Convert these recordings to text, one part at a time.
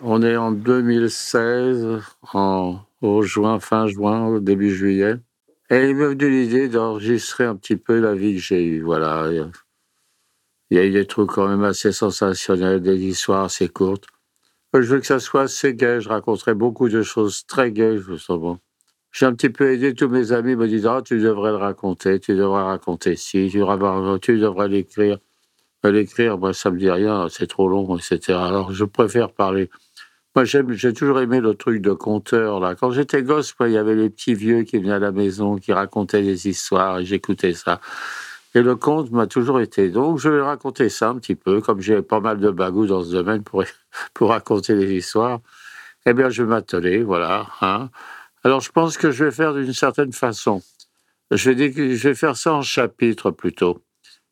On est en 2016, en, juin, fin juin, début juillet. Et il m'est venu l'idée d'enregistrer un petit peu la vie que j'ai eue. Voilà. Il y a eu des trucs quand même assez sensationnels, des histoires assez courtes. Je veux que ça soit assez gai. Je raconterai beaucoup de choses très gaies, justement. J'ai un petit peu aidé tous mes amis, me disant ah, tu devrais le raconter, tu devrais raconter ci, tu devrais, tu devrais l'écrire. Mais L'écrire, moi, ça me dit rien, c'est trop long, etc. Alors, je préfère parler. Moi, j'ai toujours aimé le truc de conteur, là. Quand j'étais gosse, il y avait les petits vieux qui venaient à la maison, qui racontaient des histoires, et j'écoutais ça. Et le conte m'a toujours été. Donc, je vais raconter ça un petit peu, comme j'ai pas mal de bagou dans ce domaine pour, pour raconter des histoires. Eh bien, je vais m'atteler, voilà. Hein. Alors, je pense que je vais faire d'une certaine façon. Je vais, je vais faire ça en chapitres plutôt.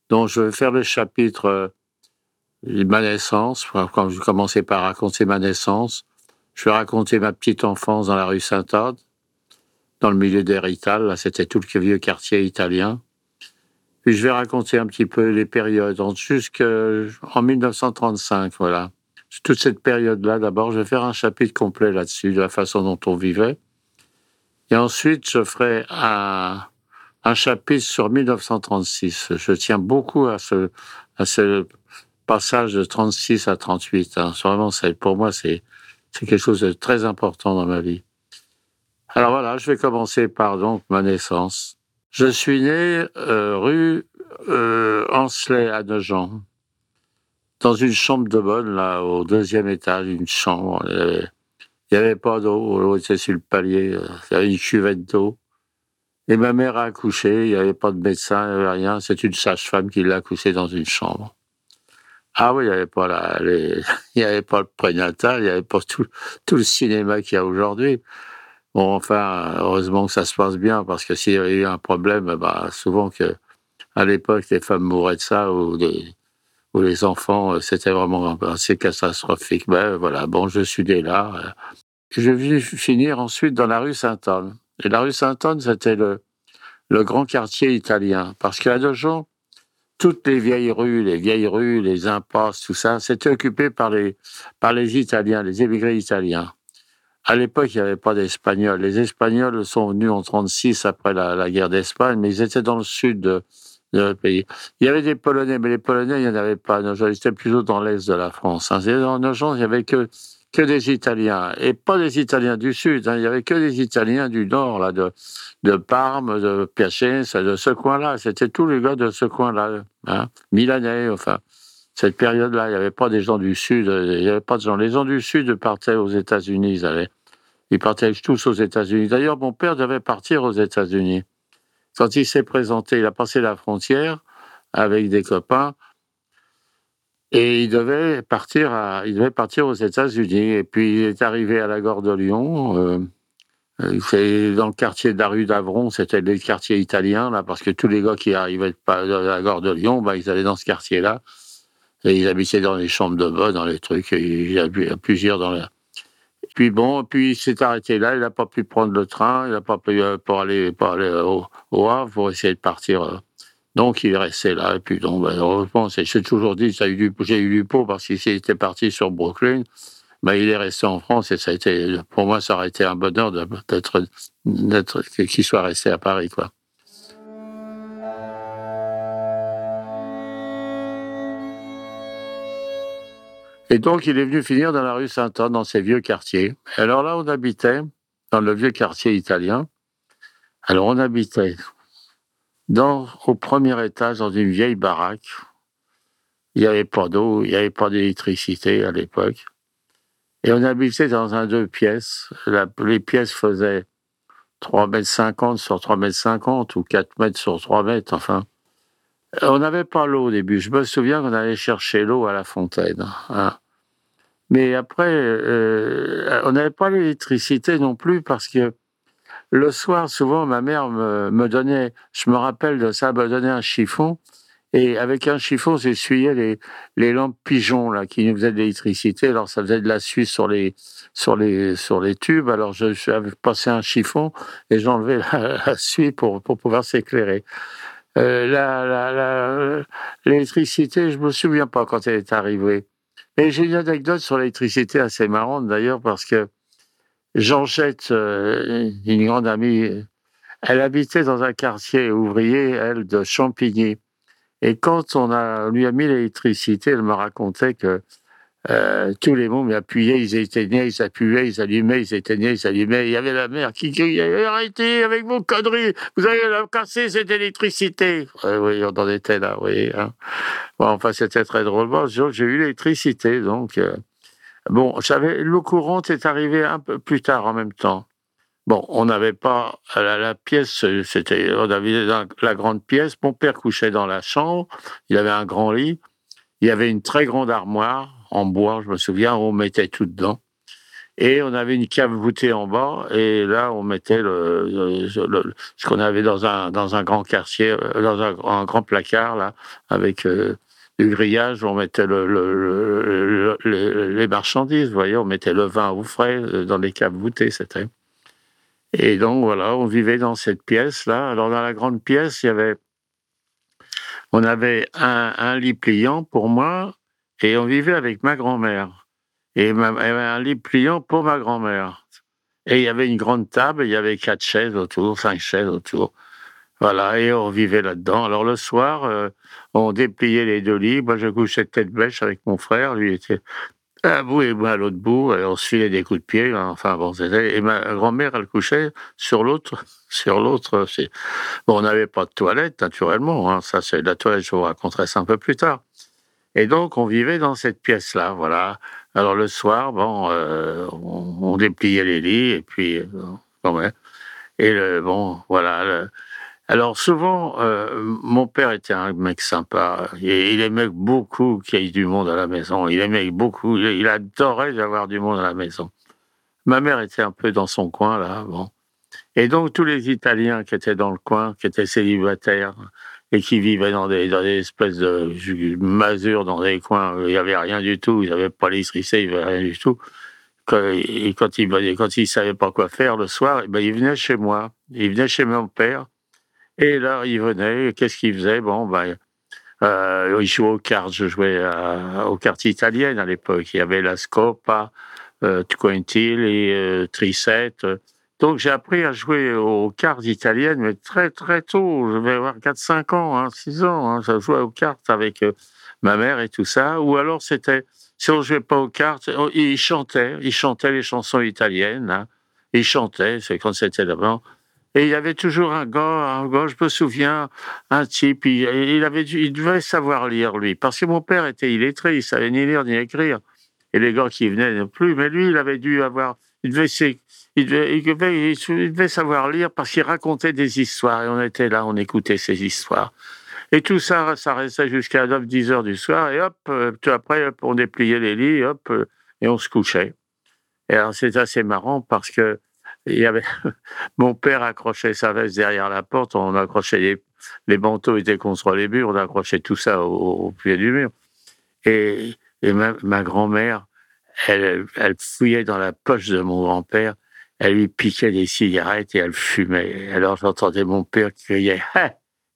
Donc, je vais faire le chapitre euh, ma naissance, quand je commençais par raconter ma naissance. Je vais raconter ma petite enfance dans la rue Sainte-Anne, dans le milieu d'Hérital. Là, c'était tout le vieux quartier italien. Puis je vais raconter un petit peu les périodes, jusqu'en 1935, voilà. Toute cette période-là, d'abord, je vais faire un chapitre complet là-dessus, de la façon dont on vivait. Et ensuite, je ferai un, un chapitre sur 1936. Je tiens beaucoup à ce, à ce passage de 36 à 38. Hein. Vraiment, pour moi, c'est, quelque chose de très important dans ma vie. Alors voilà, je vais commencer par donc ma naissance. Je suis né euh, rue euh, Ancelet à Nogent, dans une chambre de bonne, là, au deuxième étage, une chambre. Il n'y avait pas d'eau, l'eau était sur le palier, euh, il y avait une cuvette d'eau. Et ma mère a accouché, il n'y avait pas de médecin, il n'y avait rien, c'est une sage-femme qui l'a accouché dans une chambre. Ah oui, il n'y avait pas la, les, il y avait pas le prénatal, il n'y avait pas tout, le cinéma qu'il y a aujourd'hui. Bon, enfin, heureusement que ça se passe bien, parce que s'il y avait eu un problème, bah, souvent que, à l'époque, les femmes mouraient de ça, ou, des, ou les enfants, c'était vraiment assez catastrophique. Ben voilà, bon, je suis né là. Je vais finir ensuite dans la rue Sainte-Anne. Et la rue Sainte-Anne, c'était le, le grand quartier italien. Parce qu'à Nogent, toutes les vieilles rues, les vieilles rues, les impasses, tout ça, c'était occupé par les, par les Italiens, les émigrés italiens. À l'époque, il n'y avait pas d'Espagnols. Les Espagnols sont venus en 36 après la, guerre d'Espagne, mais ils étaient dans le sud de, de notre pays. Il y avait des Polonais, mais les Polonais, il n'y en avait pas. Ils étaient plutôt dans l'est de la France. Hein. Dans Nogent, il n'y avait que, que des Italiens. Et pas des Italiens du sud. Hein. Il n'y avait que des Italiens du nord, là, de, de Parme, de Piacenza, de ce coin-là. C'était tous les gars de ce coin-là. Hein. Milanais, enfin. Cette période-là, il n'y avait pas des gens du Sud, il n'y avait pas de gens. Les gens du Sud partaient aux États-Unis, ils allaient. Ils partaient tous aux États-Unis. D'ailleurs, mon père devait partir aux États-Unis. Quand il s'est présenté, il a passé la frontière avec des copains et il devait partir, il devait partir aux États-Unis. Et puis il est arrivé à la gare de Lyon. Euh, c'est dans le quartier de la rue d'Avron, c'était le quartier italien là, parce que tous les gars qui arrivaient de la gare de Lyon, bah, ils allaient dans ce quartier-là. Et ils habitaient dans les chambres de bonne, dans les trucs. Il y a plusieurs dans la, puis bon, puis il s'est arrêté là, il n'a pas pu prendre le train, il n'a pas pu pour aller, pour aller au, au, Havre pour essayer de partir. Donc il est resté là, et puis donc, ben, heureusement, j'ai toujours dit, j'ai eu, du pot parce qu'il était parti sur Brooklyn, ben, il est resté en France et ça a été, pour moi, ça aurait été un bonheur d'être, qu'il soit resté à Paris, quoi. Et donc, il est venu finir dans la rue Sainte-Anne, dans ces vieux quartiers. Alors là, on habitait dans le vieux quartier italien. Alors, on habitait dans, au premier étage, dans une vieille baraque. Il n'y avait pas d'eau, il n'y avait pas d'électricité à l'époque. Et on habitait dans un deux pièces. Les pièces faisaient 3 mètres 50 sur 3 mètres 50 ou 4 mètres sur 3 mètres, enfin. On n'avait pas l'eau au début. Je me souviens qu'on allait chercher l'eau à la fontaine. Hein. Mais après, euh, on n'avait pas l'électricité non plus parce que le soir, souvent, ma mère me, me donnait, je me rappelle de ça, me donnait un chiffon et avec un chiffon, j'essuyais les, les lampes pigeons là, qui nous faisaient de l'électricité. Alors ça faisait de la suie sur les, sur les, sur les tubes. Alors je passé un chiffon et j'enlevais la, la suie pour, pour pouvoir s'éclairer. Euh, la, l'électricité, je me souviens pas quand elle est arrivée. Et j'ai une anecdote sur l'électricité assez marrante d'ailleurs parce que Jean-Jette, euh, une grande amie, elle habitait dans un quartier ouvrier, elle, de Champigny. Et quand on a, lui a mis l'électricité, elle me racontait que euh, tous les mômes appuyaient, ils éteignaient, ils appuyaient, ils allumaient, ils éteignaient, ils allumaient. Il y avait la mère qui criait Arrêtez avec vos conneries, vous allez la casser cette électricité. oui, on en était là, oui. Hein. Enfin, c'était très drôle. Bon, j'ai eu l'électricité, donc. Euh, bon, j'avais l'eau courante est arrivée un peu plus tard en même temps. Bon, on n'avait pas la, pièce, c'était on avait la grande pièce. Mon père couchait dans la chambre. Il avait un grand lit. Il y avait une très grande armoire en bois, je me souviens, on mettait tout dedans. Et on avait une cave voûtée en bas, et là, on mettait ce qu'on avait dans un, dans un grand quartier, euh, dans un, grand placard, là, avec euh, du grillage, on mettait le, les marchandises, vous voyez, on mettait le vin au frais euh, dans les caves voûtées, c'était. Et donc, voilà, on vivait dans cette pièce-là. Alors, dans la grande pièce, il y avait, on avait un, lit pliant pour moi, et on vivait avec ma grand-mère. Et y avait un lit pliant pour ma grand-mère. Et il y avait une grande table, il y avait quatre chaises autour, cinq chaises autour. Voilà, et on vivait là-dedans. Alors le soir, euh, on dépliait les deux lits. Moi, je couchais tête bêche avec mon frère. Lui était à bout et moi à l'autre bout. Et on se filait des coups de pied. Enfin bon, c'était. Et ma grand-mère, elle couchait sur l'autre, sur l'autre. Bon, on n'avait pas de toilette, naturellement. Hein. Ça, c'est la toilette. Je vous raconterai ça un peu plus tard. Et donc, on vivait dans cette pièce-là, voilà. Alors, le soir, bon, euh, on, dépliait les lits, et puis, euh, Et le, bon, voilà. Alors, souvent, euh, mon père était un mec sympa. Il aimait beaucoup qu'il y ait du monde à la maison. Il aimait beaucoup, il, adorait avoir du monde à la maison. Ma mère était un peu dans son coin, là, bon. Et donc, tous les Italiens qui étaient dans le coin, qui étaient célibataires, et qui vivaient dans des, dans des espèces de masures, dans des coins il n'y avait rien du tout, ils n'avaient pas l'électricité, il n'y avait rien du tout. et quand ils ne quand ils savaient pas quoi faire le soir, eh ben, ils venaient chez moi, ils venaient chez mon père, et là, ils venaient, qu'est-ce qu'ils faisaient Bon, ben, euh, ils jouaient aux cartes, je jouais aux cartes italiennes à l'époque, il y avait la Scopa, euh, Tquentil et euh, Tricette, donc j'ai appris à jouer aux cartes italiennes, mais très très tôt. Je vais avoir 4-5 ans, hein, 6 ans. Hein, je jouais aux cartes avec euh, ma mère et tout ça. Ou alors c'était, si on jouait pas aux cartes, ils chantaient, ils chantaient les chansons italiennes. Hein. Ils chantaient, c'est quand c'était d'avant. Et il y avait toujours un gars, un gars, je me souviens, un type, il, il avait, il devait savoir lire lui, parce que mon père était illettré, il savait ni lire ni écrire. Et les gars qui venaient non plus, mais lui, il avait dû avoir, il devait il savoir lire parce qu'il racontait des histoires et on était là, on écoutait ces histoires. Et tout ça, ça restait jusqu'à 9-10 heures du soir et hop, euh, après, on dépliait les lits, hop, euh, et on se couchait. Et alors, c'est assez marrant parce que il y avait, mon père accrochait sa veste derrière la porte, on accrochait les, les manteaux étaient contre les murs, on accrochait tout ça au, pied du mur. Et, et ma, grand-mère, elle, elle fouillait dans la poche de mon grand-père elle lui piquait des cigarettes et elle fumait. Alors j'entendais mon père crier Hé,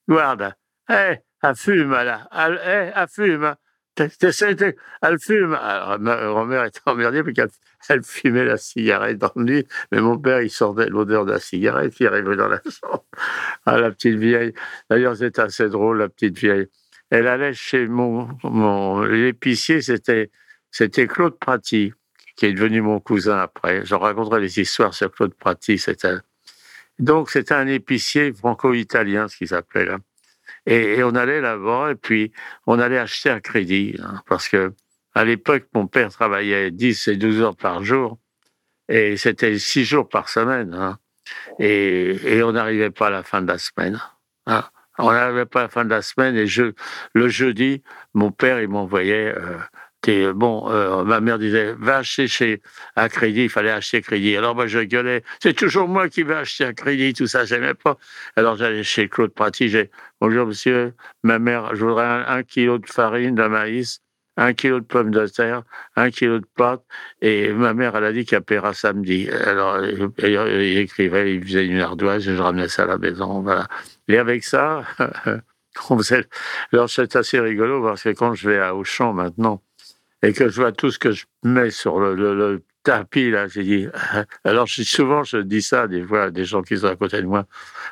guarda, hé, elle fume là, elle, elle fume. Elle fume. Alors, ma grand-mère était emmerdée parce qu'elle fumait la cigarette dans le lit, mais mon père, il sortait l'odeur de la cigarette qui arrivait dans la chambre. Ah, la petite vieille. D'ailleurs, c'était assez drôle, la petite vieille. Elle allait chez mon, mon l'épicier, c'était, Claude Praty qui est devenu mon cousin après. Je raconterai les histoires sur Claude Prati. C'était donc c'était un épicier franco-italien, ce qu'il s'appelait là. Et, on allait là-bas et puis on allait acheter un crédit hein, parce que à l'époque mon père travaillait 10 et 12 heures par jour et c'était 6 jours par semaine. Hein. Et, on n'arrivait pas à la fin de la semaine. Hein. On n'arrivait pas à la fin de la semaine et je, le jeudi, mon père il m'envoyait euh, t'es bon. euh, ma mère disait va acheter chez à crédit. Il fallait acheter crédit. Alors moi je gueulais. C'est toujours moi qui vais acheter à crédit. Tout ça j'aimais pas. Alors j'allais chez Claude Praty. J'ai bonjour monsieur. Ma mère, je voudrais un, kilo de farine de maïs, un kilo de pommes de terre, un kilo de pâtes. Et ma mère, elle a dit qu'elle paiera samedi. Alors il, il écrivait, il faisait une ardoise. Je ramenais ça à la maison. Voilà. Et avec ça. on faisait- Alors c'est assez rigolo parce que quand je vais à Auchan maintenant et que je vois tout ce que je mets sur le, tapis là, j'ai dit. Alors souvent je dis ça des fois à des gens qui sont à côté de moi.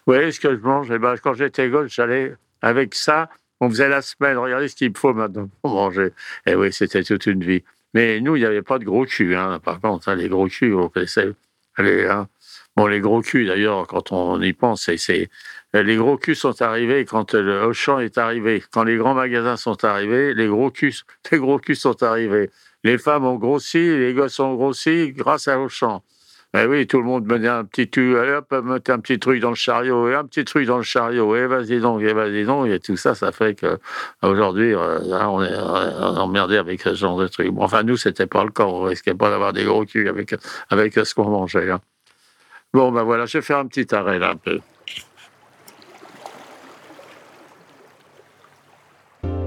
Vous voyez ce que je mange? Eh ben, quand j'étais gosse, j'allais avec ça. On faisait la semaine. Regardez ce qu'il me faut maintenant pour manger. Et oui, c'était toute une vie. Mais nous, il n'y avait pas de gros cul. Hein. Par contre, hein, les gros culs, on connaissait. Les, hein. Bon, les gros culs, d'ailleurs, quand on y pense, c'est les gros culs sont arrivés quand le Auchan est arrivé. Quand les grands magasins sont arrivés, les gros culs, les gros culs sont arrivés. Les femmes ont grossi, les gosses ont grossi grâce à Auchan. Ben oui, tout le monde menait un petit tu, hop, mettre un petit truc dans le chariot, et un petit truc dans le chariot, et vas-y donc, et vas-y donc, et tout ça, ça fait que aujourd'hui, euh, on est emmerdé avec ce genre de trucs. Enfin, nous, c'était pas le cas, on risquait pas d'avoir des gros culs avec, avec ce qu'on mangeait. hein. Bon, ben voilà, je vais faire un petit arrêt là, un peu.